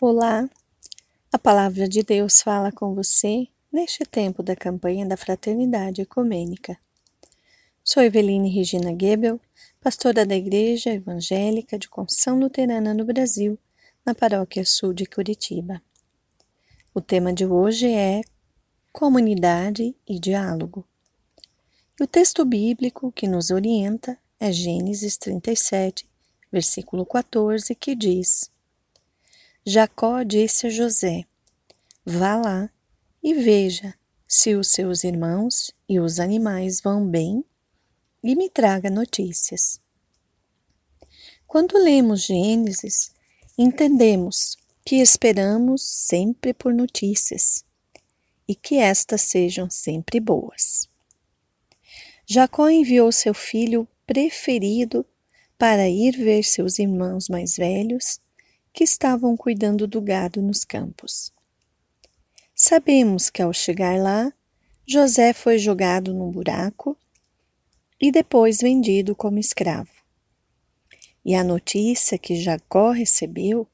Olá, a palavra de Deus fala com você neste tempo da campanha da Fraternidade Ecumênica. Sou Eveline Regina Gebel, pastora da Igreja Evangélica de Confissão Luterana no Brasil, na Paróquia Sul de Curitiba. O tema de hoje é Comunidade e Diálogo. E o texto bíblico que nos orienta é Gênesis 37, versículo 14, que diz: Jacó disse a José: Vá lá e veja se os seus irmãos e os animais vão bem e me traga notícias. Quando lemos Gênesis, entendemos que esperamos sempre por notícias e que estas sejam sempre boas. Jacó enviou seu filho preferido para ir ver seus irmãos mais velhos que estavam cuidando do gado nos campos. Sabemos que ao chegar lá, José foi jogado num buraco e depois vendido como escravo. E a notícia que Jacó recebeu,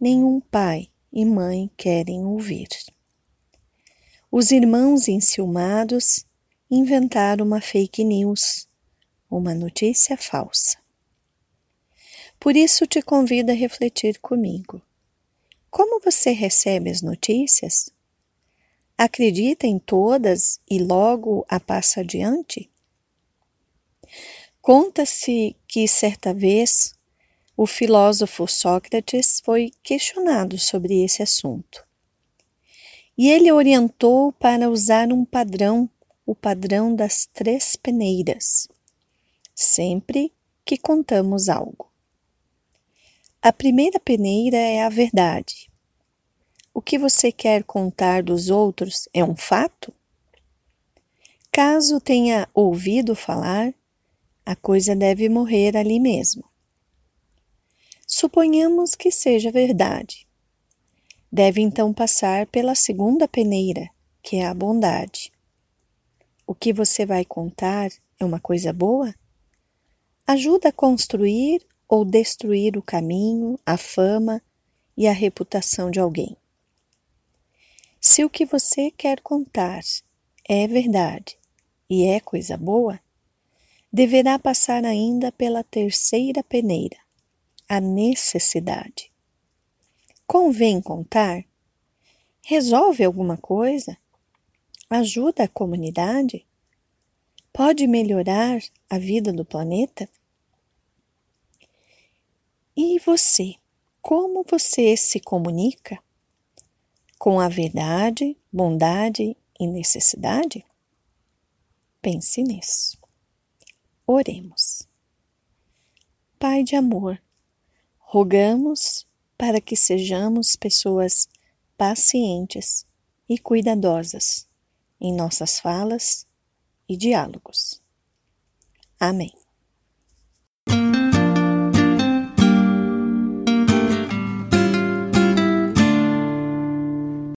nenhum pai e mãe querem ouvir. Os irmãos enciumados inventaram uma fake news, uma notícia falsa. Por isso te convido a refletir comigo. Como você recebe as notícias? Acredita em todas e logo a passa adiante? Conta-se que certa vez o filósofo Sócrates foi questionado sobre esse assunto. E ele orientou para usar um padrão, o padrão das três peneiras, sempre que contamos algo. A primeira peneira é a verdade. O que você quer contar dos outros é um fato? Caso tenha ouvido falar, a coisa deve morrer ali mesmo. Suponhamos que seja verdade. Deve então passar pela segunda peneira, que é a bondade. O que você vai contar é uma coisa boa? Ajuda a construir ou destruir o caminho, a fama e a reputação de alguém. Se o que você quer contar é verdade e é coisa boa, deverá passar ainda pela terceira peneira, a necessidade. Convém contar? Resolve alguma coisa? Ajuda a comunidade? Pode melhorar a vida do planeta? E você? Como você se comunica? Com a verdade, bondade e necessidade? Pense nisso. Oremos. Pai de amor, rogamos para que sejamos pessoas pacientes e cuidadosas em nossas falas e diálogos. Amém.